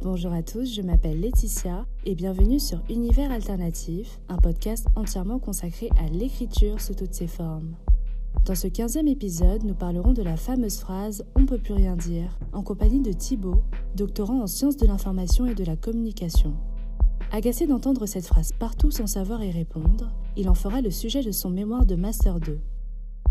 Bonjour à tous, je m'appelle Laetitia et bienvenue sur Univers Alternatif, un podcast entièrement consacré à l'écriture sous toutes ses formes. Dans ce 15e épisode, nous parlerons de la fameuse phrase On peut plus rien dire, en compagnie de Thibaut, doctorant en sciences de l'information et de la communication. Agacé d'entendre cette phrase partout sans savoir y répondre, il en fera le sujet de son mémoire de Master 2.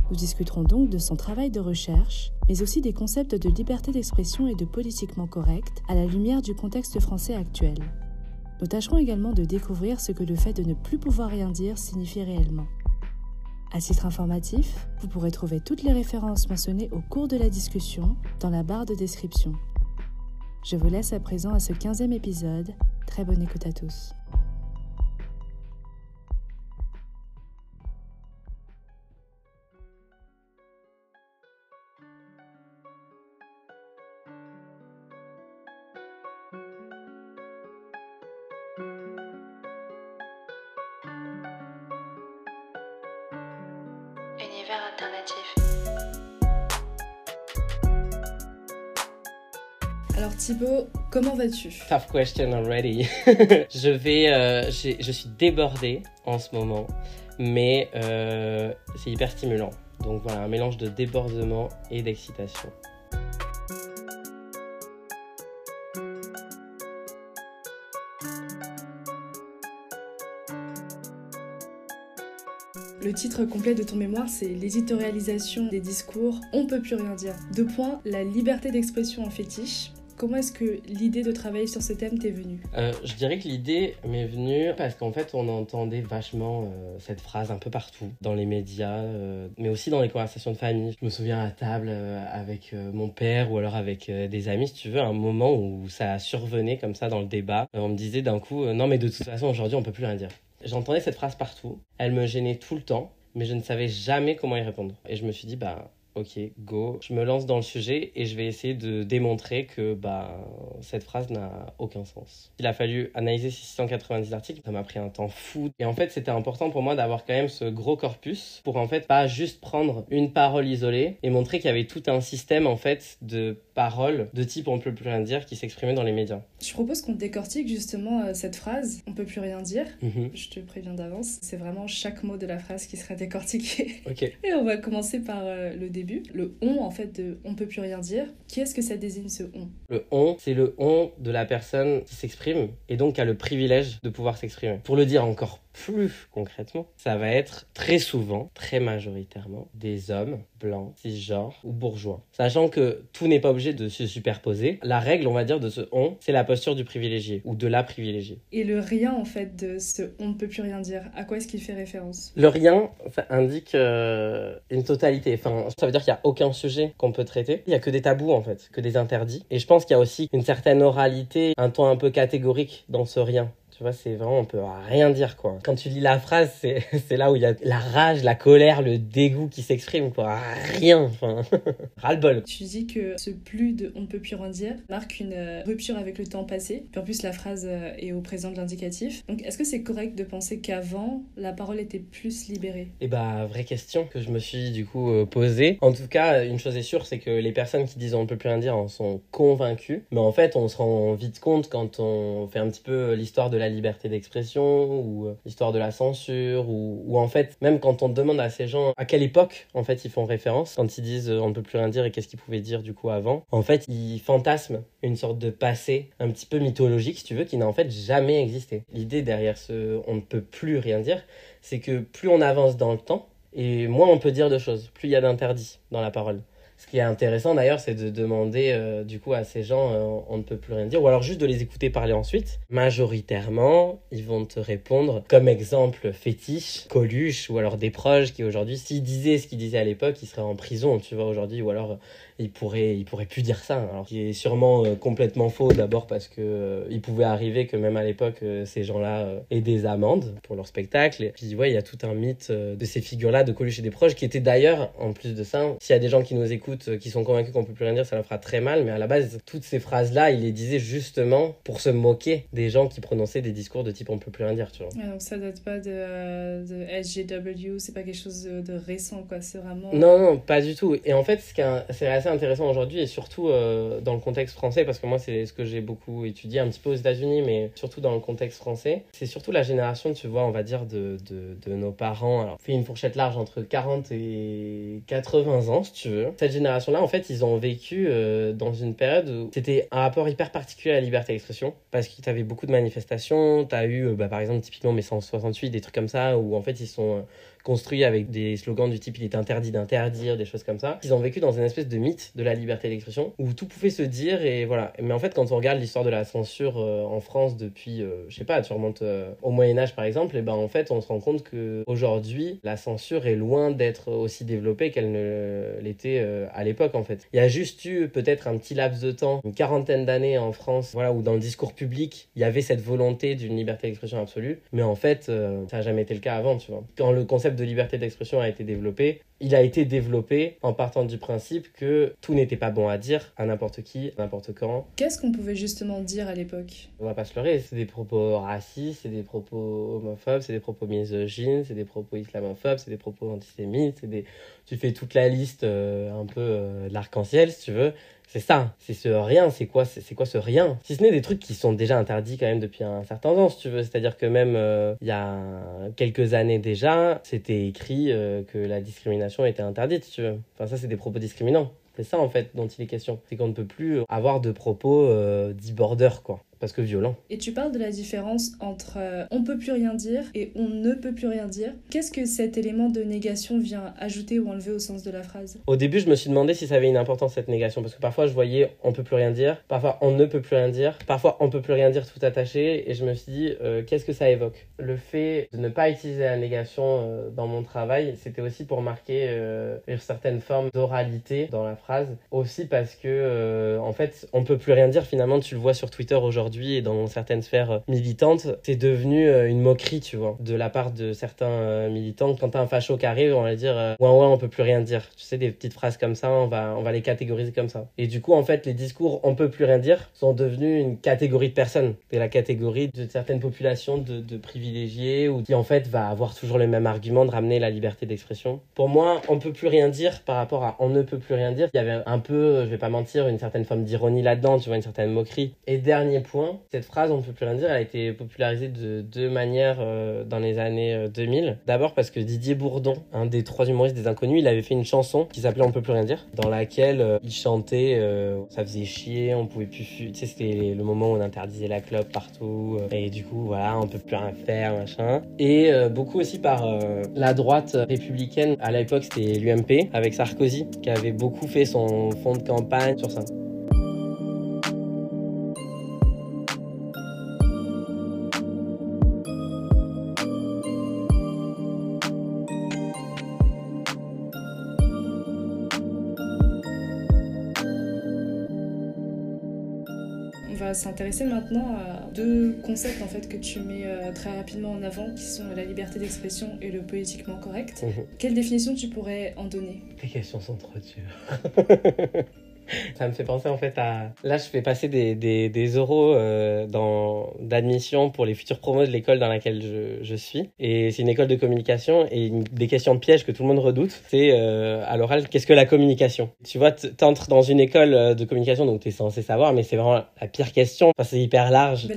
Nous discuterons donc de son travail de recherche, mais aussi des concepts de liberté d'expression et de politiquement correct à la lumière du contexte français actuel. Nous tâcherons également de découvrir ce que le fait de ne plus pouvoir rien dire signifie réellement. À titre informatif, vous pourrez trouver toutes les références mentionnées au cours de la discussion dans la barre de description. Je vous laisse à présent à ce 15e épisode. Très bonne écoute à tous. Alors Thibaut, comment vas-tu? Tough question already. je vais, euh, je suis débordé en ce moment, mais euh, c'est hyper stimulant. Donc voilà, un mélange de débordement et d'excitation. Le titre complet de ton mémoire, c'est L'éditorialisation des discours, on peut plus rien dire. Deux points, la liberté d'expression en fétiche. Comment est-ce que l'idée de travailler sur ce thème t'est venue? Euh, je dirais que l'idée m'est venue parce qu'en fait, on entendait vachement euh, cette phrase un peu partout, dans les médias, euh, mais aussi dans les conversations de famille. Je me souviens à table avec mon père ou alors avec des amis, si tu veux, un moment où ça survenait comme ça dans le débat. On me disait d'un coup, non mais de toute façon, aujourd'hui, on peut plus rien dire. J'entendais cette phrase partout, elle me gênait tout le temps, mais je ne savais jamais comment y répondre. Et je me suis dit, bah ok, go, je me lance dans le sujet et je vais essayer de démontrer que bah, cette phrase n'a aucun sens. Il a fallu analyser ces 690 articles, ça m'a pris un temps fou. Et en fait, c'était important pour moi d'avoir quand même ce gros corpus pour en fait pas juste prendre une parole isolée et montrer qu'il y avait tout un système en fait de paroles de type on peut plus rien dire qui s'exprimait dans les médias. Je propose qu'on décortique justement euh, cette phrase, on peut plus rien dire. Mhm. Je te préviens d'avance, c'est vraiment chaque mot de la phrase qui sera décortiqué. Ok. Et on va commencer par euh, le début. Le on, en fait, de on peut plus rien dire. Qui est-ce que ça désigne ce on? Le on, c'est le on de la personne qui s'exprime et donc a le privilège de pouvoir s'exprimer. Pour le dire encore plus concrètement, ça va être très souvent, très majoritairement, des hommes blancs, cisgenres ou bourgeois. Sachant que tout n'est pas obligé de se superposer, la règle, on va dire, de ce on, c'est la posture du privilégié ou de la privilégiée. Et le rien, en fait, de ce on ne peut plus rien dire, à quoi est-ce qu'il fait référence? Le rien, ça indique euh, une totalité. Enfin, ça veut dire qu'il n'y a aucun sujet qu'on peut traiter. Il n'y a que des tabous, en fait, que des interdits. Et je pense qu'il y a aussi une certaine oralité, un ton un peu catégorique dans ce rien. Tu vois, c'est vraiment, on peut rien dire, quoi. Quand tu lis la phrase, c'est là où il y a la rage, la colère, le dégoût qui s'exprime, quoi. Rien, enfin, ras-le-bol. Tu dis que ce plus de on ne peut plus rien dire marque une euh, rupture avec le temps passé. Puis en plus, la phrase euh, est au présent de l'indicatif. Donc, est-ce que c'est correct de penser qu'avant, la parole était plus libérée? Et bah, vraie question que je me suis du coup euh, posée. En tout cas, une chose est sûre, c'est que les personnes qui disent on ne peut plus rien dire en sont convaincues. Mais en fait, on se rend vite compte quand on fait un petit peu l'histoire de la liberté d'expression ou euh, l'histoire de la censure ou, ou en fait, même quand on demande à ces gens à quelle époque en fait ils font référence, quand ils disent euh, on ne peut plus rien dire et qu'est-ce qu'ils pouvaient dire du coup avant, en fait, ils fantasment une sorte de passé un petit peu mythologique, si tu veux, qui n'a en fait jamais existé. L'idée derrière ce on ne peut plus rien dire, c'est que plus on avance dans le temps, et moins on peut dire de choses, plus il y a d'interdits dans la parole. Ce qui est intéressant d'ailleurs, c'est de demander euh, du coup à ces gens, euh, on ne peut plus rien dire, ou alors juste de les écouter parler ensuite. Majoritairement, ils vont te répondre comme exemple fétiche, Coluche, ou alors des proches qui aujourd'hui, s'ils disaient ce qu'ils disaient à l'époque, ils seraient en prison, tu vois, aujourd'hui, ou alors ils pourraient, ils pourraient plus dire ça. Alors, qui est sûrement euh, complètement faux d'abord parce que euh, il pouvait arriver que même à l'époque, euh, ces gens-là aient des amendes pour leur spectacle. Et puis, ouais, il y a tout un mythe de ces figures-là, de Coluche et des proches, qui étaient d'ailleurs, en plus de ça, s'il y a des gens qui nous écoutent, qui sont convaincus qu'on peut plus rien dire, ça leur fera très mal. Mais à la base, toutes ces phrases-là, il les disait justement pour se moquer des gens qui prononçaient des discours de type on peut plus rien dire, tu vois. donc ça date pas de, de SGW, c'est pas quelque chose de, récent, quoi. C'est vraiment. Non, non, pas du tout. Et en fait, ce qui intéressant aujourd'hui, et surtout euh, dans le contexte français, parce que moi, c'est ce que j'ai beaucoup étudié un petit peu aux États-Unis, mais surtout dans le contexte français, c'est surtout la génération, tu vois, on va dire, de, de, de nos parents. Alors, fait une fourchette large entre 40 et 80 ans, si tu veux. Cette génération-là, en fait, ils ont vécu euh, dans une période où c'était un rapport hyper particulier à la liberté d'expression, parce qu'il y avait beaucoup de manifestations. Tu as eu, euh, bah, par exemple, typiquement mes 168, des trucs comme ça, où en fait, ils sont construit avec des slogans du type il est interdit d'interdire, des choses comme ça. Ils ont vécu dans une espèce de mythe de la liberté d'expression où tout pouvait se dire et voilà. Mais en fait, quand on regarde l'histoire de la censure euh, en France depuis, euh, je sais pas, tu remontes euh, au Moyen-Âge par exemple, et ben en fait, on se rend compte que aujourd'hui, la censure est loin d'être aussi développée qu'elle ne l'était à l'époque en fait. Il y a juste eu peut-être un petit laps de temps, une quarantaine d'années en France, voilà, où dans le discours public, il y avait cette volonté d'une liberté d'expression absolue, mais en fait, ça n'a jamais été le cas avant, tu vois. Quand le concept de liberté d'expression a été développé, il a été développé en partant du principe que tout n'était pas bon à dire à n'importe qui, n'importe quand. Qu'est-ce qu'on pouvait justement dire à l'époque? On va pas se leurrer, c'est des propos racistes, c'est des propos homophobes, c'est des propos misogynes, c'est des propos islamophobes, c'est des propos antisémites, c'est des... tu fais toute la liste euh, un peu euh, l'arc-en-ciel si tu veux. C'est ça, c'est ce rien, c'est quoi, c'est quoi ce rien? Si ce n'est des trucs qui sont déjà interdits quand même depuis un certain temps, si tu veux. C'est-à-dire que même euh, il y a quelques années déjà, c'était écrit euh, que la discrimination était interdite, tu veux. Enfin, ça, c'est des propos discriminants. C'est ça en fait dont il est question. C'est qu'on ne peut plus avoir de propos euh, border quoi parce que violent. Et tu parles de la différence entre euh, on peut plus rien dire et on ne peut plus rien dire. Qu'est-ce que cet élément de négation vient ajouter ou enlever au sens de la phrase? Au début, je me suis demandé si ça avait une importance cette négation parce que parfois je voyais on peut plus rien dire, parfois on ne peut plus rien dire, parfois on peut plus rien dire tout attaché. Et je me suis dit euh, qu'est-ce que ça évoque? Le fait de ne pas utiliser la négation euh, dans mon travail, c'était aussi pour marquer une certaine forme d'oralité dans la phrase, aussi parce que en fait, on peut plus rien dire finalement, tu le vois sur Twitter aujourd'hui et dans certaines sphères euh, militantes, c'est devenu euh, une moquerie, tu vois, de la part de certains euh, militants. Quand t'as un facho qui arrive, on va dire ouais ouais, on peut plus rien dire. Tu sais, des petites phrases comme ça, on va on va les catégoriser comme ça. Et du coup, en fait, les discours on peut plus rien dire sont devenus une catégorie de personnes. C'est la catégorie de certaines populations de, de privilégiés ou qui en fait va avoir toujours le même argument de ramener la liberté d'expression. Pour moi, on peut plus rien dire par rapport à on ne peut plus rien dire. Il y avait un peu, je vais pas mentir, une certaine forme d'ironie là-dedans, tu vois, une certaine moquerie. Et dernier point cette phrase, on ne peut plus rien dire, a été popularisée de deux manières euh, dans les années 2000. Euh, D'abord parce que Didier Bourdon, un des trois humoristes des Inconnus, il avait fait une chanson qui s'appelait On peut plus rien dire, dans laquelle euh, il chantait, ça faisait chier, on pouvait plus, tu sais, c'était le moment où on interdisait la clope partout, et du coup, voilà, on peut plus rien faire, machin. Et beaucoup aussi par la droite républicaine, à l'époque c'était l'UMP, avec Sarkozy, qui avait beaucoup fait son fond de campagne sur ça. S'intéresser maintenant à deux concepts en fait que tu mets euh, très rapidement en avant, qui sont la liberté d'expression et le politiquement correct. Mhm. Quelle définition tu pourrais en donner? Les questions sont trop dures. Ça me fait penser en fait à... Là, je fais passer des, des, euros euh, dans... d'admission pour les futurs promos de l'école dans laquelle je, je suis. Et c'est une école de communication et une... des questions de piège que tout le monde redoute, c'est euh, à l'oral, qu'est-ce que la communication? Tu vois, t'entres dans une école euh, de communication, donc t'es censé savoir, mais c'est vraiment la pire question. Enfin, c'est hyper large.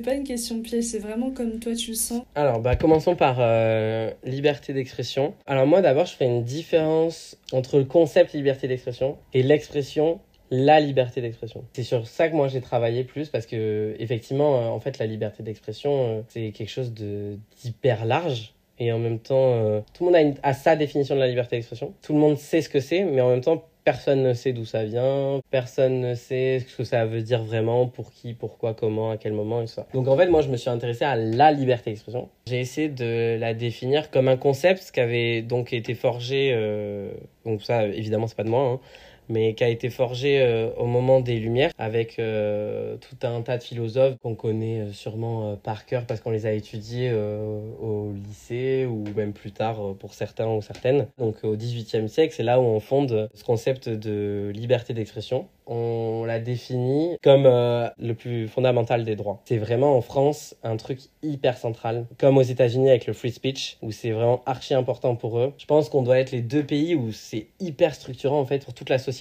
Pas une question de piège, c'est vraiment comme toi tu le sens. Alors, bah, commençons par euh, liberté d'expression. Alors, moi d'abord, je ferai une différence entre le concept liberté d'expression et l'expression la liberté d'expression. C'est sur ça que moi j'ai travaillé plus parce que effectivement euh, en fait la liberté d'expression euh, c'est quelque chose de d'hyper large et en même temps tout le monde a, a sa définition de la liberté d'expression. Tout le monde sait ce que c'est mais en même temps Personne ne sait d'où ça vient, personne ne sait ce que ça veut dire vraiment, pour qui, pourquoi, comment, à quel moment et ça. Donc en fait, moi je me suis intéressé à la liberté d'expression. J'ai essayé de la définir comme un concept qui avait donc été forgé, euh, donc ça évidemment c'est pas de moi, hein, mais qui a été forgé euh, au moment des Lumières avec euh, tout un tas de philosophes qu'on connaît euh, sûrement par cœur parce qu'on les a étudiés au lycée ou même plus tard pour certains ou certaines. Donc au XVIIIe siècle, c'est là où on fonde ce concept de liberté d'expression on l'a définit comme le plus fondamental des droits. C'est vraiment en France un truc hyper central, comme aux États-Unis avec le free speech, où c'est vraiment archi important pour eux. Je pense qu'on doit être les deux pays où c'est hyper structurant en fait pour toute la société,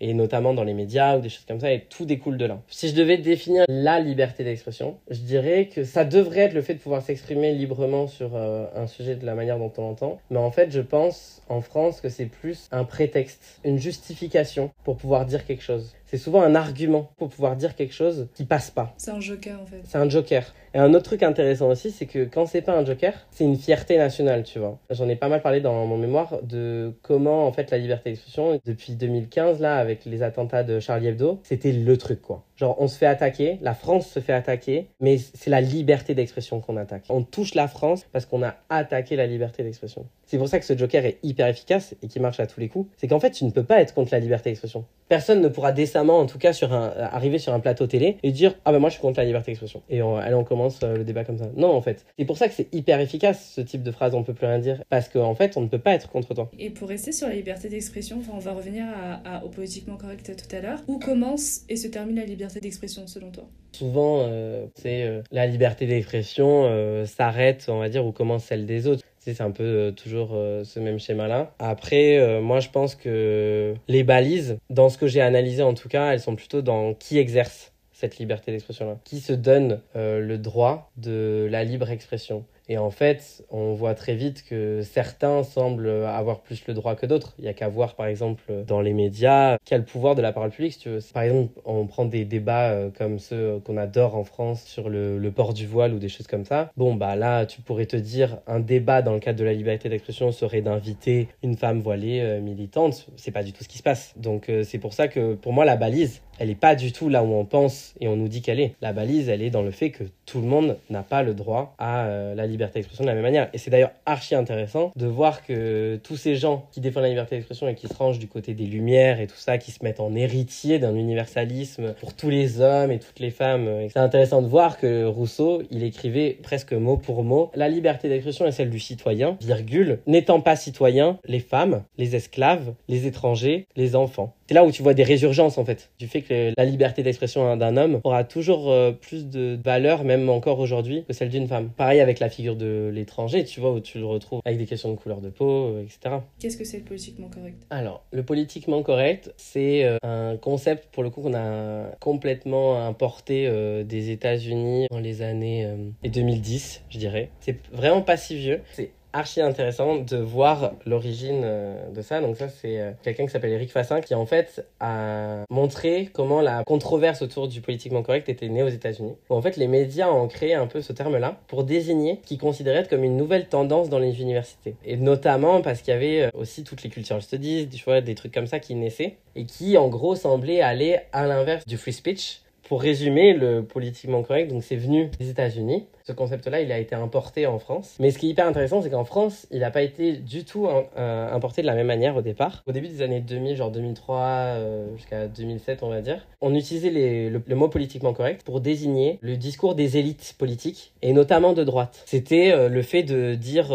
Et notamment dans les médias ou des choses comme ça, et tout découle de là. Si je devais définir la liberté d'expression, je dirais que ça devrait être le fait de pouvoir s'exprimer librement sur euh, un sujet de la manière dont on l'entend. Mais en fait, je pense en France que c'est plus un prétexte, une justification pour pouvoir dire quelque chose c'est souvent un argument pour pouvoir dire quelque chose qui passe pas. C'est un joker en fait. C'est un joker. Et un autre truc intéressant aussi, c'est que quand c'est pas un joker, c'est une fierté nationale, tu vois. J'en ai pas mal parlé dans mon mémoire de comment en fait la liberté d'expression depuis 2015 là avec les attentats de Charlie Hebdo, c'était le truc quoi. Genre on se fait attaquer, la France se fait attaquer, mais c'est la liberté d'expression qu'on attaque. On touche la France parce qu'on a attaqué la liberté d'expression. C'est pour ça que ce joker est hyper efficace et qui marche à tous les coups. C'est qu'en fait, tu ne peux pas être contre la liberté d'expression. Personne ne pourra décemment, en tout cas, sur un, arriver sur un plateau télé et dire Ah ben moi je suis contre la liberté d'expression. Et on, allez, on commence euh, le débat comme ça. Non, en fait. C'est pour ça que c'est hyper efficace ce type de phrase On peut plus rien dire. Parce qu'en en fait, on ne peut pas être contre toi. Et pour rester sur la liberté d'expression, on va revenir au politiquement correct tout à l'heure. Où commence et se termine la liberté d'expression selon toi? Souvent, euh, c'est euh, la liberté d'expression s'arrête, on va dire, où commence celle des autres c'est un peu euh, toujours euh, ce même schéma-là. Après, euh, moi, je pense que les balises, dans ce que j'ai analysé en tout cas, elles sont plutôt dans qui exerce cette liberté d'expression-là, qui se donne le droit de la libre expression. Et en fait, on voit très vite que certains semblent avoir plus le droit que d'autres. Il y a qu'à voir, par exemple, dans les médias, quel pouvoir de la parole publique, si tu veux. Par exemple, on prend des débats euh, comme ceux qu'on adore en France sur le, port du voile ou des choses comme ça. Bon, bah là, tu pourrais te dire, un débat dans le cadre de la liberté d'expression serait d'inviter une femme voilée euh, militante. C'est pas du tout ce qui se passe. Donc, euh, c'est pour ça que, pour moi, la balise, elle n'est pas du tout là où on pense et on nous dit qu'elle est. La balise, elle est dans le fait que tout le monde n'a pas le droit à la liberté d'expression de la même manière. Et c'est d'ailleurs archi intéressant de voir que tous ces gens qui défendent la liberté d'expression et qui se rangent du côté des Lumières et tout ça, qui se mettent en héritier d'un universalisme pour tous les hommes et toutes les femmes, c'est intéressant de voir que Rousseau, il écrivait presque mot pour mot la liberté d'expression est celle du citoyen, virgule, n'étant pas citoyen, les femmes, les esclaves, les étrangers, les enfants c'est là où tu vois des résurgences en fait. Du fait que la liberté d'expression d'un homme aura toujours euh, plus de valeur même encore aujourd'hui que celle d'une femme. Pareil avec la figure de l'étranger tu vois où tu le retrouves avec des questions de couleur de peau euh, etc qu'est-ce que c'est le politiquement correct? Alors le politiquement correct c'est euh, un concept pour le coup qu'on a complètement importé des États-Unis dans les années 2010 je dirais. C'est vraiment pas si vieux. C'est archi intéressant de voir l'origine euh, de ça. Donc ça, c'est euh, quelqu'un qui s'appelle Eric Fassin qui en fait a montré comment la controverse autour du politiquement correct était née aux États-Unis. En fait, les médias ont créé un peu ce terme-là pour désigner ce qu'ils considéraient comme une nouvelle tendance dans les universités. Et notamment parce qu'il y avait euh, aussi toutes les cultural studies, tu des trucs comme ça qui naissaient et qui en gros semblaient aller à l'inverse du free speech. Pour résumer, le politiquement correct, donc c'est venu des États-Unis ce concept-là, il a été importé en France. Mais ce qui est hyper intéressant, c'est qu'en France, il n'a pas été du tout euh, importé de la même manière au départ. Au début des années 2000, genre 2003 euh, jusqu'à 2007, on va dire, on utilisait le, mot politiquement correct pour désigner le discours des élites politiques, et notamment de droite. C'était euh, le fait de dire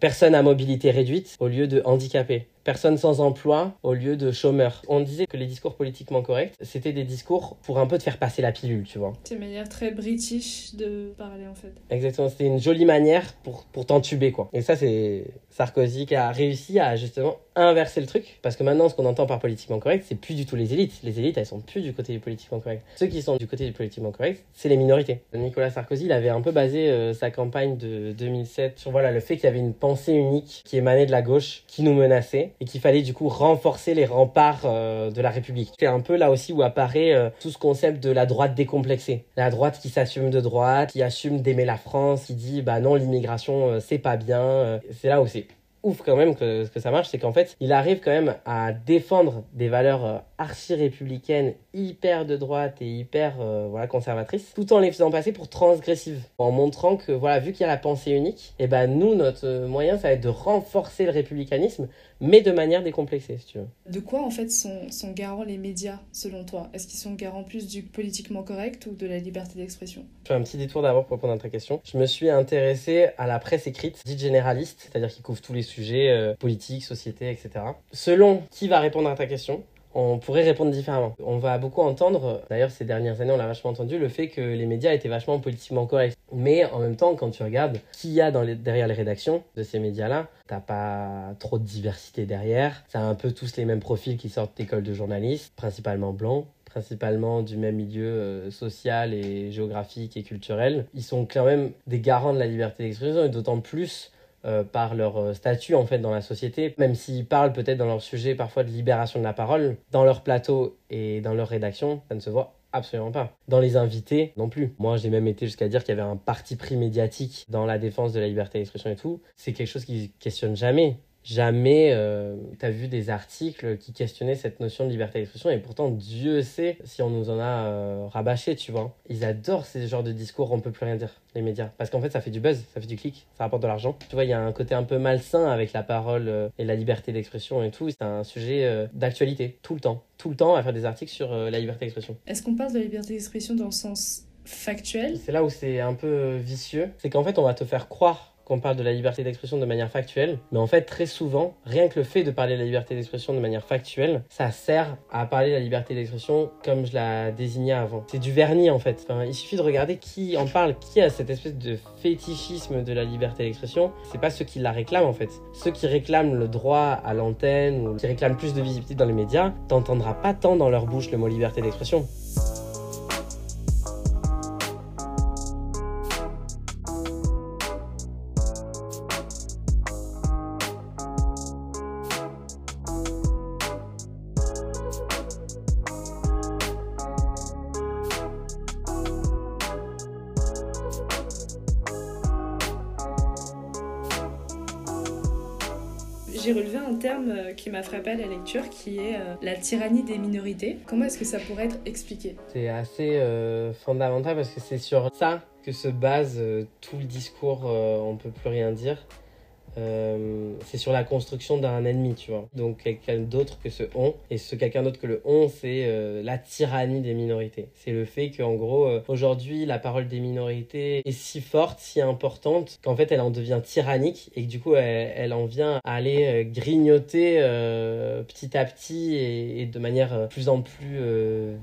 personne à mobilité réduite au lieu de handicapé personne sans emploi au lieu de chômeur. On disait que les discours politiquement corrects, c'était des discours pour un peu te faire passer la pilule, tu vois. C'est une manière très british de parler en Exactement, c'était une jolie manière pour, pour t'entuber, quoi. Et ça, c'est Sarkozy qui a réussi à justement inverser le truc. Parce que maintenant, ce qu'on entend par politiquement correct, c'est plus du tout les élites. Les élites, elles sont plus du côté du politiquement correct. Ceux qui sont du côté du politiquement correct, c'est les minorités. Nicolas Sarkozy, il avait un peu basé euh, sa campagne de 2007 sur voilà, le fait qu'il y avait une pensée unique qui émanait de la gauche, qui nous menaçait, et qu'il fallait du coup renforcer les remparts euh, de la République. C'est un peu là aussi où apparaît euh, tout ce concept de la droite décomplexée. La droite qui s'assume de droite, qui assume d'aimer la France, qui dit bah non, l'immigration, c'est pas bien. c'est là où c'est ouf quand même que, que ça marche, c'est qu'en fait, il arrive quand même à défendre des valeurs euh, archi-républicaines, hyper de droite et hyper euh, voilà, conservatrices, tout en les faisant passer pour transgressives, en montrant que voilà, vu qu'il y a la pensée unique, et eh ben nous, notre moyen, ça va être de renforcer le républicanisme, mais de manière décomplexée, si tu veux. De quoi en fait sont, sont garants les médias selon toi? Est-ce qu'ils sont garants plus du politiquement correct ou de la liberté d'expression? Je fais un petit détour d'abord pour répondre à ta question. Je me suis intéressé à la presse écrite, dite généraliste, c'est-à-dire qui couvre tous les sujets euh, politiques, société, etc. Selon qui va répondre à ta question, on pourrait répondre différemment. On va beaucoup entendre, d'ailleurs ces dernières années on l'a vachement entendu, le fait que les médias étaient vachement politiquement corrects. Mais en même temps, quand tu regardes qui y a derrière les rédactions de ces médias-là, t'as pas trop de diversité derrière. C'est un peu tous les mêmes profils qui sortent d'écoles de journalistes, principalement blancs principalement du même milieu euh, social et géographique et culturel. Ils sont quand même des garants de la liberté d'expression et d'autant plus euh, par leur euh, statut en fait dans la société, même s'ils parlent peut-être dans leur sujet parfois de libération de la parole, dans leur plateau et dans leur rédaction, ça ne se voit Absolument pas. Dans les invités, non plus. Moi, j'ai même été jusqu'à dire qu'il y avait un parti pris médiatique dans la défense de la liberté d'expression et tout. C'est quelque chose qui questionne jamais jamais euh, tu as vu des articles qui questionnaient cette notion de liberté d'expression et pourtant Dieu sait si on nous en a euh, rabâché, tu vois. Ils adorent ces genres de discours, on peut plus rien dire, les médias. Parce qu'en fait, ça fait du buzz, ça fait du clic, ça rapporte de l'argent. Tu vois, il y a un côté un peu malsain avec la parole euh, et la liberté d'expression et tout. C'est un sujet euh, d'actualité, tout le temps. Tout le temps à faire des articles sur la liberté d'expression. Est-ce qu'on parle de la liberté d'expression dans le sens factuel? C'est là où c'est un peu vicieux. C'est qu'en fait, on va te faire croire qu'on parle de la liberté d'expression de manière factuelle, mais en fait très souvent, rien que le fait de parler de la liberté d'expression de manière factuelle, ça sert à parler de la liberté d'expression comme je la désignais avant. C'est du vernis en fait. il suffit de regarder qui en parle, qui a cette espèce de fétichisme de la liberté d'expression. C'est pas ceux qui la réclament en fait. Ceux qui réclament le droit à l'antenne ou qui réclament plus de visibilité dans les médias, t'entendras pas tant dans leur bouche le mot liberté d'expression. Relevé un terme euh, qui m'a frappé à la lecture, qui est euh, la tyrannie des minorités. Comment est-ce que ça pourrait être expliqué? C'est assez euh, fondamental parce que c'est sur ça que se base tout le discours on peut plus rien dire. Euh, c'est sur la construction d'un ennemi, tu vois. Donc quelqu'un d'autre que ce on. Et ce quelqu'un d'autre que le on, c'est euh, la tyrannie des minorités. C'est le fait qu'en gros, euh, aujourd'hui, la parole des minorités est si forte, si importante, qu'en fait, elle en devient tyrannique et que du coup, elle, en vient à aller grignoter petit à petit et, de manière plus en plus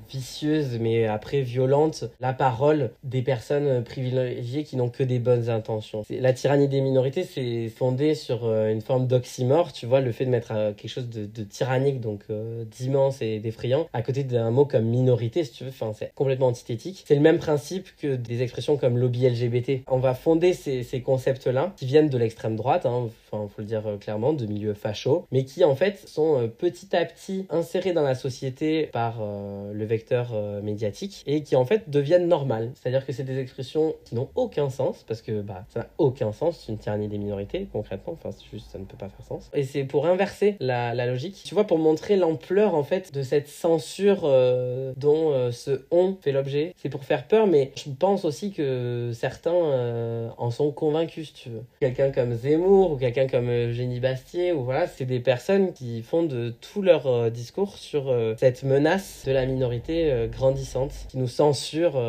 vicieuse, mais après violente, la parole des personnes privilégiées qui n'ont que des bonnes intentions. La tyrannie des minorités, c'est fondé sur euh, une forme d'oxymore, tu vois, le fait de mettre euh, quelque chose de, tyrannique, donc euh, d'immense et d'effrayant, à côté d'un mot comme minorité, si tu veux, enfin, c'est complètement antithétique. C'est le même principe que des expressions comme lobby LGBT. On va fonder ces, concepts-là, qui viennent de l'extrême droite, hein, enfin, faut le dire clairement, de milieux fachos, mais qui en fait sont petit à petit insérés dans la société par le vecteur médiatique et qui en fait deviennent normales. C'est-à-dire que c'est des expressions qui n'ont aucun sens, parce que bah, ça n'a aucun sens, une tyrannie des minorités, Enfin, juste, ça ne peut pas faire sens. Et c'est pour inverser la, logique. Tu vois, pour montrer l'ampleur, en fait, de cette censure euh, dont euh, ce on fait l'objet. C'est pour faire peur, mais je pense aussi que certains euh, en sont convaincus, si tu veux. Quelqu'un comme Zemmour ou quelqu'un comme Eugénie Bastier, ou voilà, c'est des personnes qui font de tout leur discours sur cette menace de la minorité grandissante qui nous censure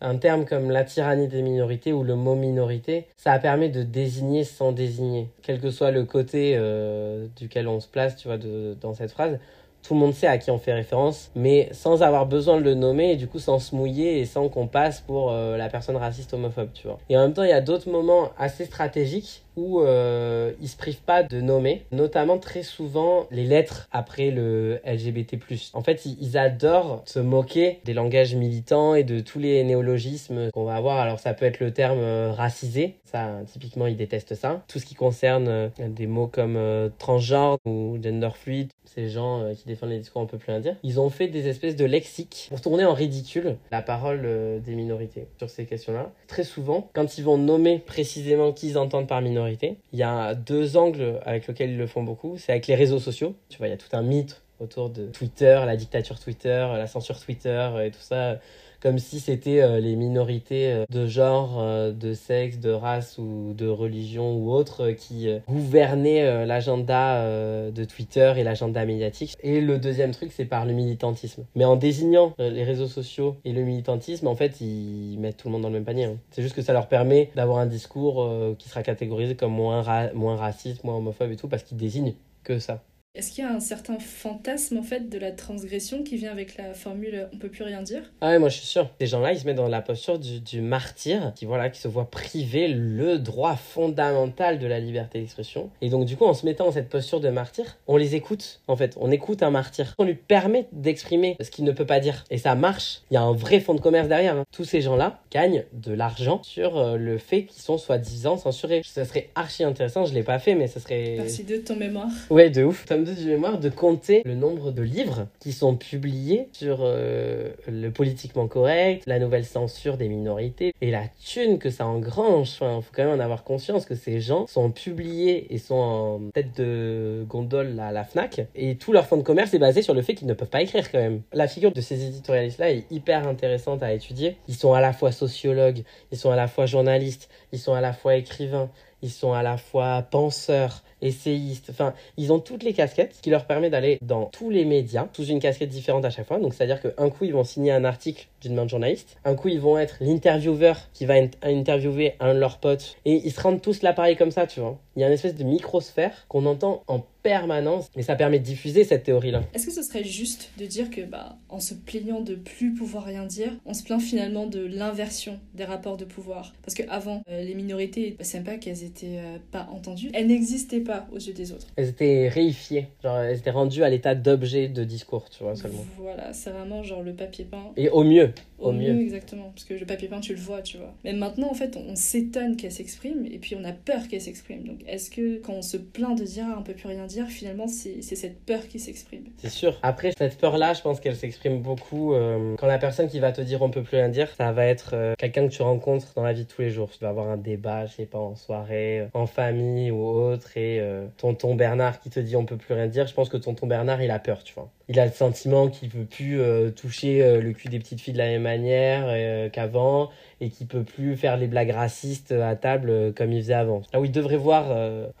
Un terme comme la tyrannie des minorités ou le mot minorité, ça a permis de désigner sans désigner. Quel que soit le côté euh, duquel on se place, tu vois, dans cette phrase, tout le monde sait à qui on fait référence, mais sans avoir besoin de le nommer et du coup sans se mouiller et sans qu'on passe pour euh, la personne raciste homophobe, tu vois. Et en même temps, il y a d'autres moments assez stratégiques où euh, ils se privent pas de nommer, notamment très souvent les lettres après le LGBT+. En fait, ils, adorent se moquer des langages militants et de tous les néologismes qu'on va avoir. Alors ça peut être le terme euh, racisé, ça typiquement ils détestent ça. Tout ce qui concerne euh, des mots comme euh, transgenre ou gender fluid, ces gens qui défendent les discours on peut plus dire. Ils ont fait des espèces de lexiques pour tourner en ridicule la parole des minorités sur ces questions-là. Très souvent, quand ils vont nommer précisément qui ils entendent par minorité, il y a deux angles avec lesquels ils le font beaucoup. C'est avec les réseaux sociaux. Tu vois, il y a tout un mythe autour de Twitter, la dictature Twitter, la censure Twitter et tout ça comme si c'était euh, les minorités euh, de genre, euh, de sexe, de race ou de religion ou autre qui gouvernaient l'agenda de Twitter et l'agenda médiatique. Et le deuxième truc, c'est par le militantisme. Mais en désignant les réseaux sociaux et le militantisme, en fait, ils mettent tout le monde dans le même panier. Hein. C'est juste que ça leur permet d'avoir un discours qui sera catégorisé comme moins, moins raciste, moins homophobe et tout, parce qu'ils désignent que ça. Est-ce qu'il y a un certain fantasme en fait de la transgression qui vient avec la formule on peut plus rien dire Ah ouais, moi je suis sûr. Ces gens-là, ils se mettent dans la posture du, martyr qui voilà, qui se voit priver le droit fondamental de la liberté d'expression. Et donc du coup, en se mettant dans cette posture de martyr, on les écoute en fait. On écoute un martyr. On lui permet d'exprimer ce qu'il ne peut pas dire. Et ça marche. Il y a un vrai fond de commerce derrière. Hein. Tous ces gens-là gagnent de l'argent sur euh, le fait qu'ils sont soi-disant censurés. Ça serait archi intéressant. Je l'ai pas fait, mais ça serait. Merci de ton mémoire. Ouais, de ouf du mémoire de compter le nombre de livres qui sont publiés sur euh, le politiquement correct, la nouvelle censure des minorités et la thune que ça engrange. Enfin, faut quand même en avoir conscience que ces gens sont publiés et sont en tête de gondole à la Fnac et tout leur fonds de commerce est basé sur le fait qu'ils ne peuvent pas écrire quand même. La figure de ces éditorialistes-là est hyper intéressante à étudier. Ils sont à la fois sociologues, ils sont à la fois journalistes, ils sont à la fois écrivains, ils sont à la fois penseurs, essayistes, enfin, ils ont toutes les casquettes, ce qui leur permet d'aller dans tous les médias, sous une casquette différente à chaque fois. Donc, c'est-à-dire qu'un coup, ils vont signer un article d'une main de journaliste, un coup, ils vont être l'intervieweur qui va interviewer un de leurs potes, et ils se rendent tous l'appareil comme ça, tu vois. Il y a une espèce de microsphère qu'on entend en permanence et ça permet de diffuser cette théorie-là. Est-ce que ce serait juste de dire que, bah, en se plaignant de plus pouvoir rien dire, on se plaint finalement de l'inversion des rapports de pouvoir? Parce qu'avant, euh, les minorités, bah, c'est pas qu'elles étaient euh, pas entendues, elles n'existaient pas aux yeux des autres. Elles étaient réifiées, genre elles étaient rendues à l'état d'objet de discours, tu vois, seulement. Voilà, c'est vraiment genre le papier peint. Et au mieux. Au, mieux. exactement. Parce que le papier peint, tu le vois, tu vois. Mais maintenant, en fait, on, s'étonne qu'elle s'exprime et puis on a peur qu'elle s'exprime. Donc, est-ce que quand on se plaint de dire ah, on peut plus rien dire, finalement, c'est cette peur qui s'exprime? C'est sûr. Après, cette peur-là, je pense qu'elle s'exprime beaucoup euh, quand la personne qui va te dire on peut plus rien dire, ça va être euh, quelqu'un que tu rencontres dans la vie de tous les jours. Tu vas avoir un débat, je sais pas, en soirée, euh, en famille ou autre, et tonton Bernard qui te dit on peut plus rien dire. Je pense que tonton Bernard, il a peur, tu vois il a le sentiment qu'il peut plus euh, toucher euh, le cul des petites filles de la même manière euh, qu'avant et qu'il peut plus faire les blagues racistes à table comme il faisait avant. Là où il devrait voir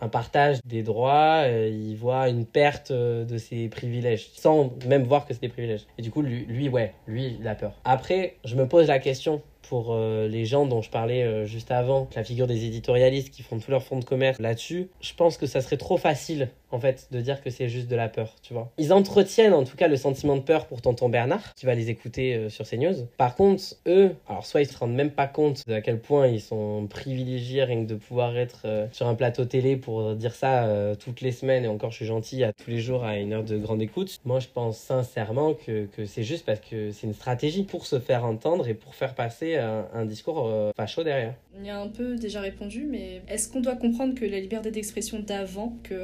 un partage des droits, il voit une perte de ses privilèges sans même voir que c'est des privilèges. Et du coup, lui, lui, ouais, lui, il a peur. Après, je me pose la question pour les gens dont je parlais juste avant, la figure des éditorialistes qui font tout leur fonds de commerce là-dessus, je pense que ça serait trop facile en fait, de dire que c'est juste de la peur, tu vois. Ils entretiennent en tout cas le sentiment de peur pour tonton Bernard, qui va les écouter euh, sur CNews. Par contre, eux, alors soit ils se rendent même pas compte à quel point ils sont privilégiés rien que de pouvoir être euh, sur un plateau télé pour dire ça euh, toutes les semaines, et encore je suis gentil, à tous les jours à une heure de grande écoute. Moi, je pense sincèrement que, que c'est juste parce que c'est une stratégie pour se faire entendre et pour faire passer un, un discours facho derrière. Il y a un peu déjà répondu, mais est-ce qu'on doit comprendre que la liberté d'expression d'avant, que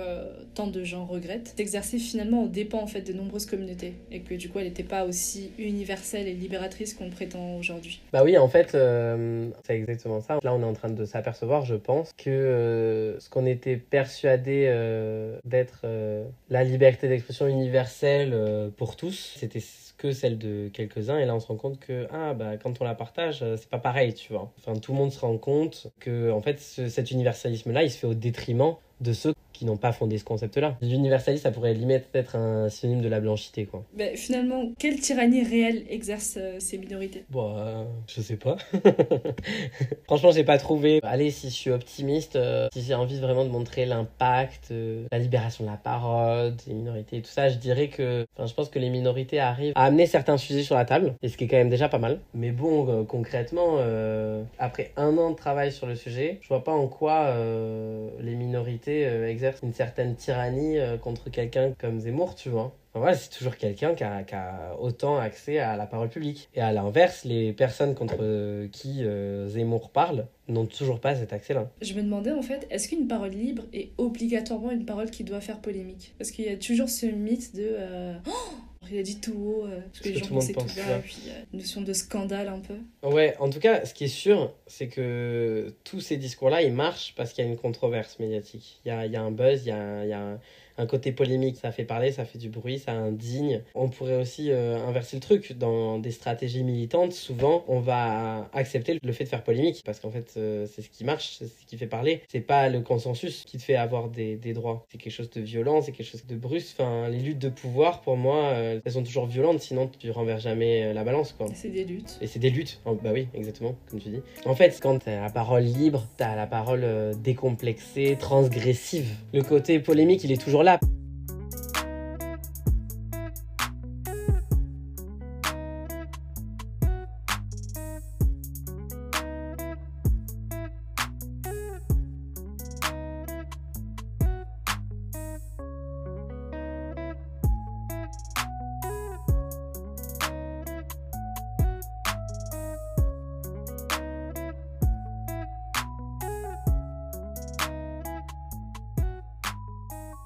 tant de gens regrettent, d'exercer finalement aux dépens en fait de nombreuses communautés et que du coup elle n'était pas aussi universelle et libératrice qu'on prétend aujourd'hui? Bah oui, en fait, euh, c'est exactement ça. Là, on est en train de s'apercevoir, je pense, que euh, ce qu'on était persuadé euh, d'être la liberté d'expression universelle pour tous, c'était que celle de quelques-uns et là on se rend compte que ah bah quand on la partage c'est pas pareil tu vois. Enfin tout le monde se rend compte que en fait cet universalisme là il se fait au détriment de ceux qui n'ont pas fondé ce concept-là. L'universalisme, ça pourrait limite être un synonyme de la blanchité, quoi. Mais finalement, quelle tyrannie réelle exercent euh, ces minorités? Bon, euh, je sais pas. Franchement, j'ai pas trouvé. Allez, si je suis optimiste, euh, si j'ai envie vraiment de montrer l'impact, la libération de la parole, des minorités et tout ça, je dirais que, enfin, je pense que les minorités arrivent à amener certains sujets sur la table, et ce qui est quand même déjà pas mal. Mais bon, concrètement, après un an de travail sur le sujet, je vois pas en quoi les minorités exercent une certaine tyrannie euh, contre quelqu'un comme Zemmour, tu vois. Enfin, c'est toujours quelqu'un qui a, autant accès à la parole publique. Et à l'inverse, les personnes contre qui euh, Zemmour parle n'ont toujours pas cet accès-là. Je me demandais en fait, est-ce qu'une parole libre est obligatoirement une parole qui doit faire polémique? Parce qu'il y a toujours ce mythe de... Euh, oh il a dit tout haut, parce que les gens pensaient tout bas, et puis une notion de scandale un peu. Ouais, en tout cas, ce qui est sûr, c'est que tous ces discours-là, ils marchent parce qu'il y a une controverse médiatique. Il y a, il y a un buzz, il y a, il y a un côté polémique, ça fait parler, ça fait du bruit, ça indigne. On pourrait aussi euh, inverser le truc. Dans des stratégies militantes, souvent, on va accepter le fait de faire polémique parce qu'en fait, euh, c'est ce qui marche, c'est ce qui fait parler. C'est pas le consensus qui te fait avoir des, des droits. C'est quelque chose de violent, c'est quelque chose de brusque. Enfin, les luttes de pouvoir, pour moi, euh, elles sont toujours violentes, sinon tu renverses jamais la balance, quoi. C'est des luttes. Et c'est des luttes. Oh, bah oui, exactement, comme tu dis. En fait, quand t'as la parole libre, t'as la parole décomplexée, transgressive. Le côté polémique, il est toujours là.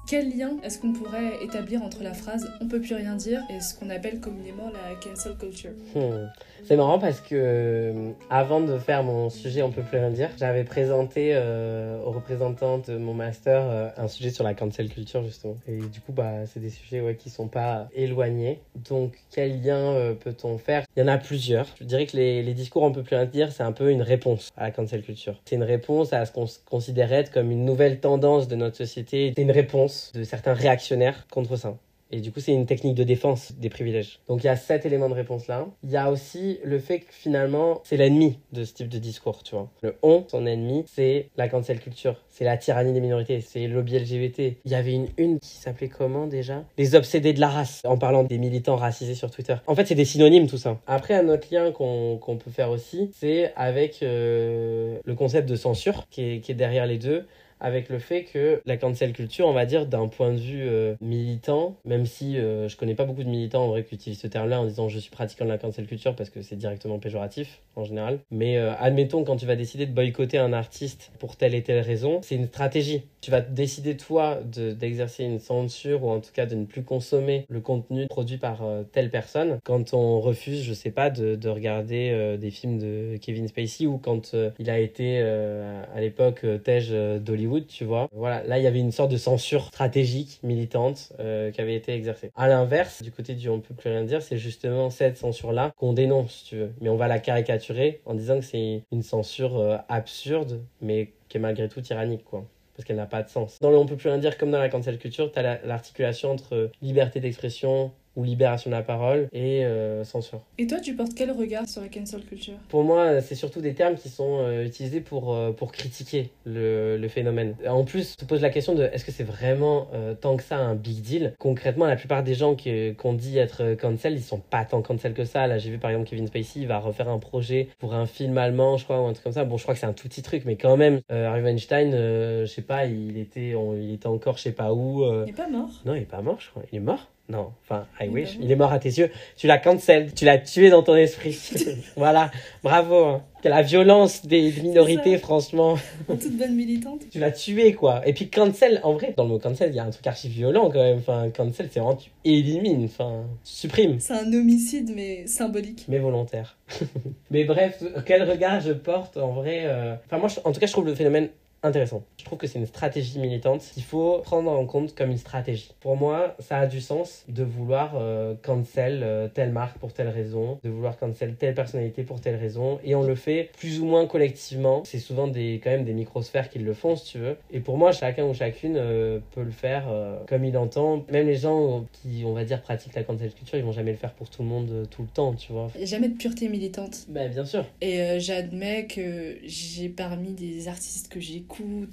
Quel lien est-ce qu'on pourrait établir entre la phrase on peut plus rien dire et ce qu'on appelle communément la cancel culture? Hmm. C'est marrant parce que euh, avant de faire mon sujet on peut plus rien dire, j'avais présenté euh, aux représentants de mon master euh, un sujet sur la cancel culture justement. Et du coup bah c'est des sujets ouais, qui sont pas éloignés. Donc quel lien peut-on faire? Il y en a plusieurs. Je dirais que les, les discours on peut plus rien dire c'est un peu une réponse à la cancel culture. C'est une réponse à ce qu'on considérait comme une nouvelle tendance de notre société. C'est une réponse de certains réactionnaires contre ça. Et du coup, c'est une technique de défense des privilèges. Donc il y a sept éléments de réponse là. Il y a aussi le fait que finalement, c'est l'ennemi de ce type de discours, tu vois. Le on, son ennemi, c'est la cancel culture, c'est la tyrannie des minorités, c'est le LGBT. Il y avait une une qui s'appelait comment déjà? Les obsédés de la race, en parlant des militants racisés sur Twitter. En fait, c'est des synonymes tout ça. Après, un autre lien qu'on peut faire aussi, c'est avec euh, le concept de censure qui est derrière les deux avec le fait que la cancel culture, on va dire d'un point de vue euh, militant, même si euh, je connais pas beaucoup de militants en vrai qui utilisent ce terme-là en disant je suis pratiquant de la cancel culture parce que c'est directement péjoratif en général. Mais euh, admettons quand tu vas décider de boycotter un artiste pour telle et telle raison, c'est une stratégie. Tu vas décider toi d'exercer une censure ou en tout cas de ne plus consommer le contenu produit par telle personne quand on refuse, je sais pas, de, de regarder des films de Kevin Spacey ou quand il a été à l'époque Tej d'Hollywood tu vois. Voilà, là il y avait une sorte de censure stratégique, militante, euh, qui avait été exercée. À l'inverse, du côté du on peut plus rien dire, c'est justement cette censure-là qu'on dénonce, tu veux. Mais on va la caricaturer en disant que c'est une censure euh, absurde, mais qui est malgré tout tyrannique, quoi parce qu'elle n'a pas de sens. Dans le on peut plus rien dire, comme dans la cancel culture, tu as l'articulation entre liberté d'expression, ou libération de la parole et euh, censure. Et toi, tu portes quel regard sur la cancel culture? Pour moi, c'est surtout des termes qui sont euh, utilisés pour, euh, pour critiquer le, le, phénomène. En plus, se pose la question de est-ce que c'est vraiment tant que ça un big deal? Concrètement, la plupart des gens qu'on dit être cancel, ils sont pas tant cancel que ça. Là, j'ai vu par exemple Kevin Spacey, il va refaire un projet pour un film allemand, je crois, ou un truc comme ça. Bon, je crois que c'est un tout petit truc, mais quand même, Harvey Weinstein, je sais pas, il était, il était encore je sais pas où. Il est pas mort? Non, il est pas mort, je crois. Il est mort? Non, enfin, I wish. Il est mort à tes yeux. Tu l'as cancel. Tu l'as tué dans ton esprit. voilà. Bravo. Hein. La violence des minorités, franchement. En toute bonne militante. tu l'as tué, quoi. Et puis cancel, en vrai, dans le mot cancel, il y a un truc archi violent quand même. Enfin, cancel, c'est vraiment tu élimines, enfin, supprimes. C'est un homicide, mais symbolique. Mais volontaire. mais bref, quel regard je porte en vrai. Euh, enfin, moi, en tout cas, je trouve le phénomène intéressant. Je trouve que c'est une stratégie militante qu'il faut prendre en compte comme une stratégie. Pour moi, ça a du sens de vouloir euh, cancel euh, telle marque pour telle raison, de vouloir cancel telle personnalité pour telle raison, et on le fait plus ou moins collectivement. C'est souvent des, quand même des microsphères qui le font, si tu veux. Et pour moi, chacun ou chacune euh, peut le faire comme il entend. Même les gens qui, on va dire, pratiquent la cancel culture, ils vont jamais le faire pour tout le monde tout le temps, tu vois. Il n'y a jamais de pureté militante. Ben, bien sûr. Et j'admets que j'ai parmi des artistes que j'ai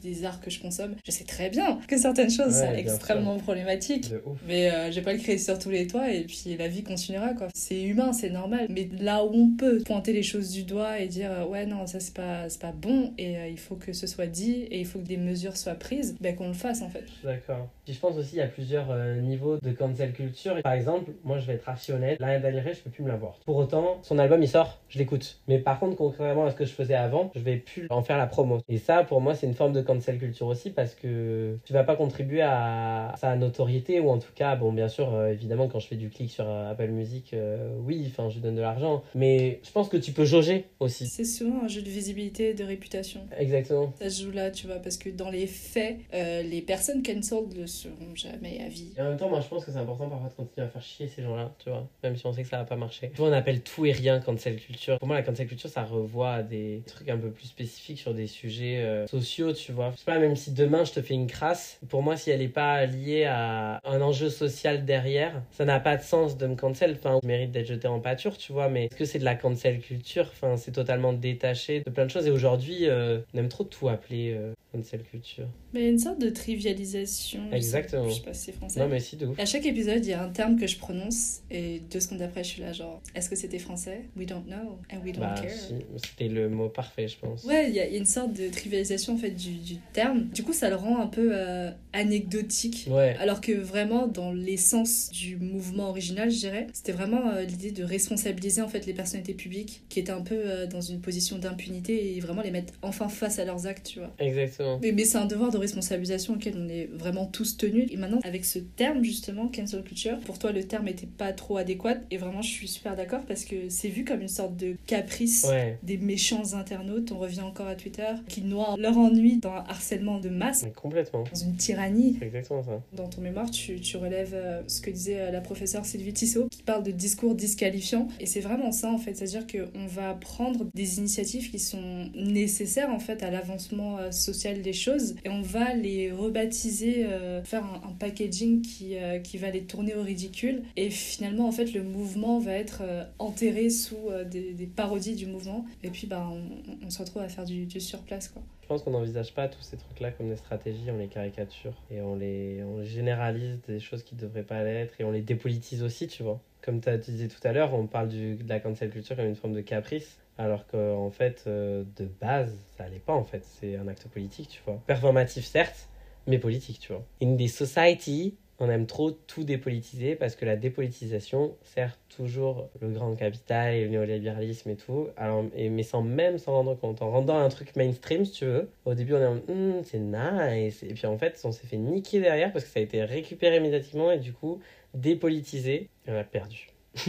des arts que je consomme, je sais très bien que certaines choses sont extrêmement problématiques. Mais euh, je vais pas le créer sur tous les toits et puis la vie continuera quoi. C'est humain, c'est normal. Mais là où on peut pointer les choses du doigt et dire euh, ouais non ça c'est pas c'est pas bon et euh, il faut que ce soit dit et il faut que des mesures soient prises, ben qu'on le fasse en fait. D'accord. Puis je pense aussi il y a plusieurs niveaux de cancel culture. Par exemple, moi je vais être archi honnête, Lana Del je peux plus me la voir. Pour autant, son album il sort, je l'écoute. Mais par contre, contrairement à ce que je faisais avant, je vais plus en faire la promo. Et ça pour moi c'est c'est une forme de cancel culture aussi parce que tu vas pas contribuer à sa notoriété ou en tout cas, bon, bien sûr, euh, évidemment, quand je fais du clic sur euh, Apple Music, euh, oui, enfin, je donne de l'argent, mais je pense que tu peux jauger aussi. C'est souvent un jeu de visibilité et de réputation. Exactement. Ça se joue là, tu vois, parce que dans les faits, les personnes cancelled ne seront jamais à vie. Et en même temps, moi, je pense que c'est important parfois de continuer à faire chier ces gens-là, tu vois, même si on sait que ça va pas marcher. Tu vois, on appelle tout et rien cancel culture. Pour moi, la cancel culture, ça revoit à des trucs un peu plus spécifiques sur des sujets sociaux, tu vois. Je sais pas, même si demain je te fais une crasse, pour moi, si elle est pas liée à un enjeu social derrière, ça n'a pas de sens de me cancel. Enfin, je mérite d'être jeté en pâture, tu vois, mais est-ce que c'est de la cancel culture? Enfin, c'est totalement détaché de plein de choses. Et aujourd'hui, euh, on aime trop tout appeler euh, cancel culture. Mais une sorte de trivialisation. Exactement. Je sais pas si c'est français. Non, mais si, de À chaque épisode, il y a un terme que je prononce et deux secondes après, je suis là, genre, est-ce que c'était français? We don't know and we don't bah, care. C'était le mot parfait, je pense. Ouais, il y, a une sorte de trivialisation en fait du, du terme. Du coup, ça le rend un peu euh, anecdotique. Ouais. Alors que vraiment, dans l'essence du mouvement original, je dirais, c'était vraiment euh, l'idée de responsabiliser en fait les personnalités publiques qui étaient un peu euh, dans une position d'impunité et vraiment les mettre enfin face à leurs actes, tu vois. Exactement. Mais, mais c'est un devoir de responsabilisation auquel on est vraiment tous tenus. Et maintenant, avec ce terme justement, cancel culture, pour toi le terme était pas trop adéquat et vraiment je suis super d'accord parce que c'est vu comme une sorte de caprice des méchants internautes. On revient encore à Twitter qui noient leur ennui dans un harcèlement de masse. complètement. Dans une tyrannie. C'est exactement ça. Dans ton mémoire, tu, tu relèves euh, ce que disait euh, la professeure Sylvie Tissot qui parle de discours disqualifiants. Et c'est vraiment ça en fait. C'est-à-dire qu'on va prendre des initiatives qui sont nécessaires en fait à l'avancement euh, social des choses et on va les rebaptiser, faire un, packaging qui, qui va les tourner au ridicule. Et finalement, en fait, le mouvement va être enterré sous des, des, parodies du mouvement. Et puis, bah, on, on se retrouve à faire du, du surplace quoi. Je pense qu'on n'envisage pas tous ces trucs-là comme des stratégies, on les caricature et on les, on généralise des choses qui ne devraient pas l'être et on les dépolitise aussi, tu vois. Comme tu disais tout à l'heure, on parle du, de la cancel culture comme une forme de caprice, alors qu'en fait, euh, de base, ça n'allait pas en fait. C'est un acte politique, tu vois. Performatif, certes, mais politique, tu vois. In the society, on aime trop tout dépolitiser parce que la dépolitisation sert toujours le grand capital et le néolibéralisme et tout, alors, mais sans même s'en rendre compte. En rendant un truc mainstream, si tu veux, au début on est en hum, c'est nice, et puis en fait on s'est fait niquer derrière parce que ça a été récupéré médiatiquement et du coup dépolitisé, et on a perdu.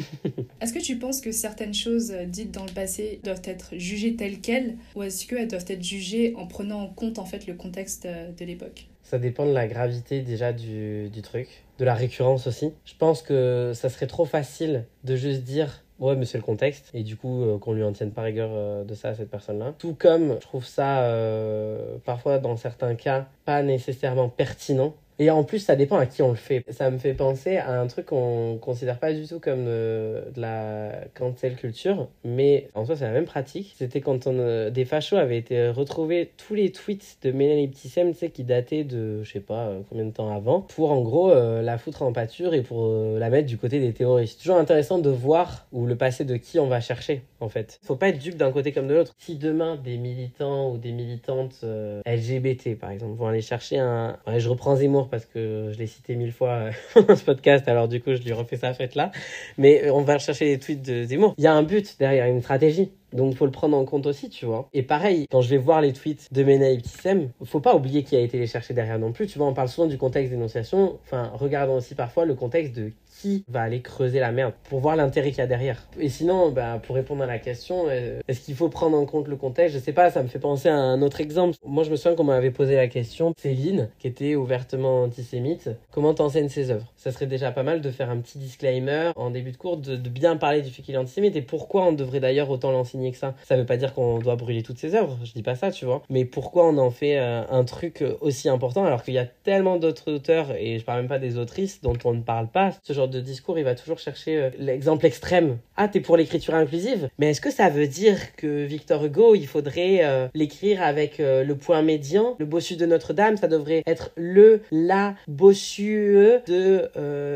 est-ce que tu penses que certaines choses dites dans le passé doivent être jugées telles quelles ou est-ce qu'elles doivent être jugées en prenant en compte en fait le contexte de l'époque? Ça dépend de la gravité déjà du, du truc, de la récurrence aussi. Je pense que ça serait trop facile de juste dire ouais mais c'est le contexte et du coup euh, qu'on lui en tienne pas rigueur euh, de ça à cette personne là tout comme je trouve ça euh, parfois dans certains cas pas nécessairement pertinent et en plus, ça dépend à qui on le fait. Ça me fait penser à un truc qu'on considère pas du tout comme de, la cancel culture, mais en soi, c'est la même pratique. C'était quand euh, des fachos avaient été retrouvés tous les tweets de Mélanie Petitcem, tu sais, qui dataient de, je sais pas, euh, combien de temps avant, pour en gros euh, la foutre en pâture et pour la mettre du côté des terroristes. Toujours intéressant de voir ou le passé de qui on va chercher, en fait. Faut pas être dupe d'un côté comme de l'autre. Si demain, des militants ou des militantes LGBT, par exemple, vont aller chercher un... Je reprends Zemmour parce que je l'ai cité mille fois euh, dans ce podcast, alors du coup je lui refais sa fête là. Mais euh, on va rechercher les tweets de Zemmour. Il y a un but derrière, une stratégie. Donc faut le prendre en compte aussi, tu vois. Et pareil, quand je vais voir les tweets de Mena et Ptissem, faut pas oublier qui a été les chercher derrière non plus. Tu vois, on parle souvent du contexte d'énonciation. Enfin, regardons aussi parfois le contexte de qui va aller creuser la merde pour voir l'intérêt qu'il y a derrière. Et sinon, bah, pour répondre à la question, euh, est-ce qu'il faut prendre en compte le contexte? Je sais pas, ça me fait penser à un autre exemple. Moi, je me souviens qu'on m'avait posé la question, Céline, qui était ouvertement antisémite, comment t'enseignes ses œuvres? Ça serait déjà pas mal de faire un petit disclaimer en début de cours, de, bien parler du fait qu'il est antisémite et pourquoi on devrait d'ailleurs autant l'enseigner que ça. Ça veut pas dire qu'on doit brûler toutes ses œuvres, je dis pas ça, tu vois. Mais pourquoi on en fait euh, un truc aussi important alors qu'il y a tellement d'autres auteurs, et je parle même pas des autrices, dont on ne parle pas, ce genre de discours, il va toujours chercher euh, l'exemple extrême. Ah, t'es pour l'écriture inclusive? Mais est-ce que ça veut dire que Victor Hugo, il faudrait euh, l'écrire avec euh, le point médian? Le bossu de Notre-Dame, ça devrait être le, la, bossueux de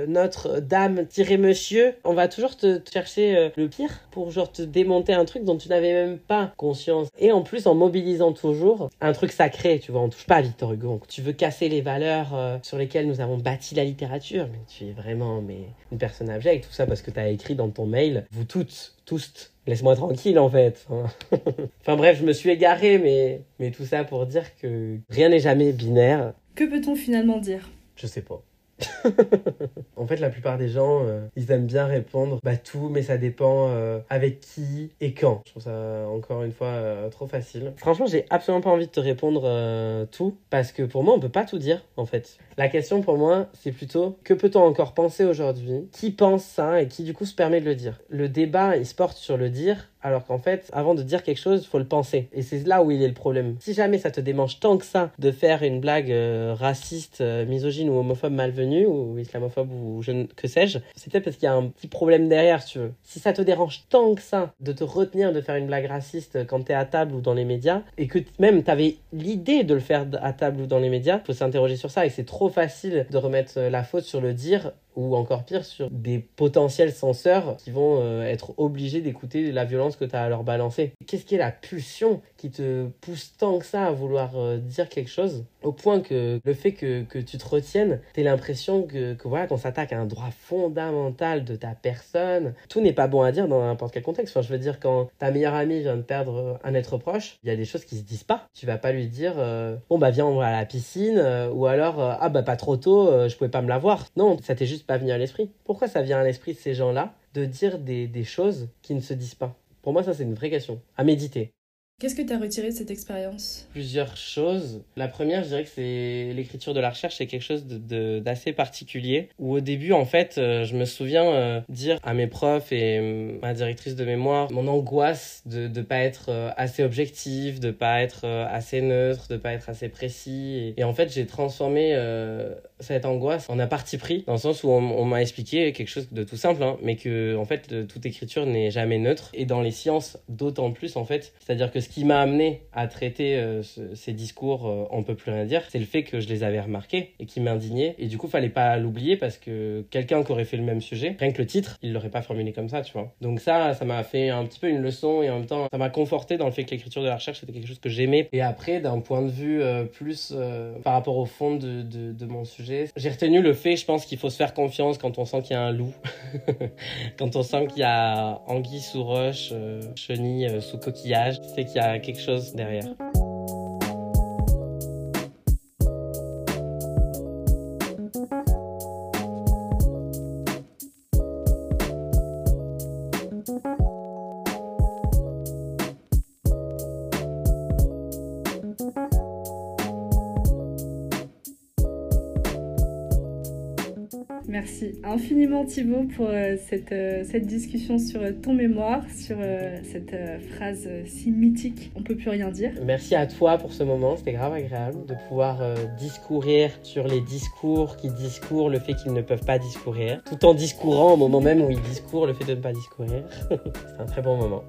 Notre-Dame-monsieur On va toujours te, chercher le pire pour genre te démonter un truc dont dont tu n'avais même pas conscience. Et en plus, en mobilisant toujours un truc sacré, tu vois, on touche pas à Victor Hugo. Tu veux casser les valeurs euh, sur lesquelles nous avons bâti la littérature, mais tu es vraiment mais, une personne abjecte, tout ça parce que tu as écrit dans ton mail, vous toutes, tous, laisse-moi tranquille en fait. enfin bref, je me suis égaré, mais, mais tout ça pour dire que rien n'est jamais binaire. Que peut-on finalement dire? Je sais pas. en fait, la plupart des gens, euh, ils aiment bien répondre bah tout, mais ça dépend euh, avec qui et quand. Je trouve ça encore une fois euh, trop facile. Franchement, j'ai absolument pas envie de te répondre tout parce que pour moi, on peut pas tout dire en fait. La question pour moi, c'est plutôt que peut-on encore penser aujourd'hui? Qui pense ça et qui du coup se permet de le dire? Le débat, il se porte sur le dire alors qu'en fait, avant de dire quelque chose, faut le penser. Et c'est là où il est le problème. Si jamais ça te démange tant que ça de faire une blague euh, raciste, euh, misogyne ou homophobe malvenue, ou islamophobe ou je que sais-je, c'est peut-être parce qu'il y a un petit problème derrière, si tu veux. Si ça te dérange tant que ça de te retenir de faire une blague raciste quand t'es à table ou dans les médias, et que même t'avais l'idée de le faire à table ou dans les médias, faut s'interroger sur ça. Et c'est trop facile de remettre euh, la faute sur le dire ou encore pire sur des potentiels censeurs qui vont euh, être obligés d'écouter la violence que tu as à leur balancer. Qu'est-ce qui est la pulsion qui te pousse tant que ça à vouloir euh, dire quelque chose? Au point que le fait que, que tu te retiennes, tu l'impression que, que, voilà qu'on s'attaque à un droit fondamental de ta personne. Tout n'est pas bon à dire dans n'importe quel contexte. Enfin, je veux dire quand ta meilleure amie vient de perdre un être proche, il y a des choses qui se disent pas. Tu vas pas lui dire euh, bon bah viens on va à la piscine ou alors ah bah pas trop tôt, je pouvais pas me la voir. Non, ça t'est juste pas venir à l'esprit. Pourquoi ça vient à l'esprit de ces gens-là de dire des, des choses qui ne se disent pas? Pour moi, ça, c'est une vraie question à méditer. Qu'est-ce que tu as retiré de cette expérience Plusieurs choses. La première, je dirais que c'est l'écriture de la recherche, c'est quelque chose d'assez particulier. Où au début, en fait, euh, je me souviens euh, dire à mes profs et euh, ma directrice de mémoire mon angoisse de ne pas être assez objectif, de pas être assez neutre, de pas être assez précis. Et, en fait, j'ai transformé cette angoisse en un parti pris, dans le sens où on, m'a expliqué quelque chose de tout simple, hein, mais que en fait, toute écriture n'est jamais neutre. Et dans les sciences, d'autant plus, en fait. C'est-à-dire que ce qui m'a amené à traiter euh, ces discours euh, on peut plus rien dire, c'est le fait que je les avais remarqués et qui m'indignaient. Et du coup, fallait pas l'oublier parce que quelqu'un qui aurait fait le même sujet, rien que le titre, il l'aurait pas formulé comme ça, tu vois. Donc ça, ça m'a fait un petit peu une leçon et en même temps, ça m'a conforté dans le fait que l'écriture de la recherche c'était quelque chose que j'aimais. Et après, d'un point de vue euh, plus par rapport au fond de, de mon sujet, j'ai retenu le fait, je pense qu'il faut se faire confiance quand on sent qu'il y a un loup, quand on sent qu'il y a anguille sous roche, chenille sous coquillage, c'est qu'il y a quelque chose derrière. Infiniment Thibaut pour euh, cette, euh, cette discussion sur euh, ton mémoire, sur cette phrase si mythique, on peut plus rien dire. Merci à toi pour ce moment, c'était grave agréable de pouvoir discourir sur les discours qui discourent le fait qu'ils ne peuvent pas discourir, tout en discourant au moment même où ils discourent le fait de ne pas discourir. C'est un très bon moment.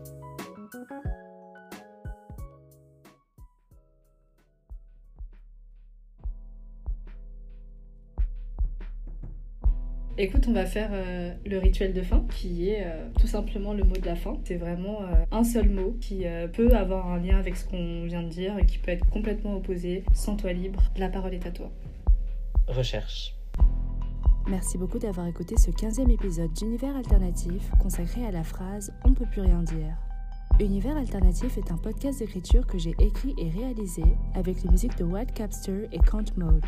Écoute, on va faire euh, le rituel de fin, qui est euh, tout simplement le mot de la fin. C'est vraiment euh, un seul mot qui peut avoir un lien avec ce qu'on vient de dire et qui peut être complètement opposé. Sans toi libre, la parole est à toi. Recherche. Merci beaucoup d'avoir écouté ce 15e épisode d'Univers Alternatif consacré à la phrase On peut plus rien dire. Univers Alternatif est un podcast d'écriture que j'ai écrit et réalisé avec les musiques de White Capster et Count Mode.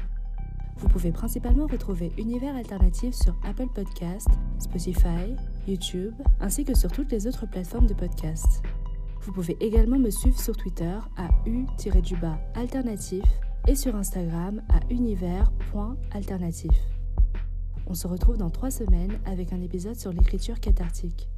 Vous pouvez principalement retrouver Univers Alternatif sur Apple Podcasts, Spotify, YouTube, ainsi que sur toutes les autres plateformes de podcast. Vous pouvez également me suivre sur Twitter à u-alternatif et sur Instagram à univers.alternatif. On se retrouve dans trois semaines avec un épisode sur l'écriture cathartique.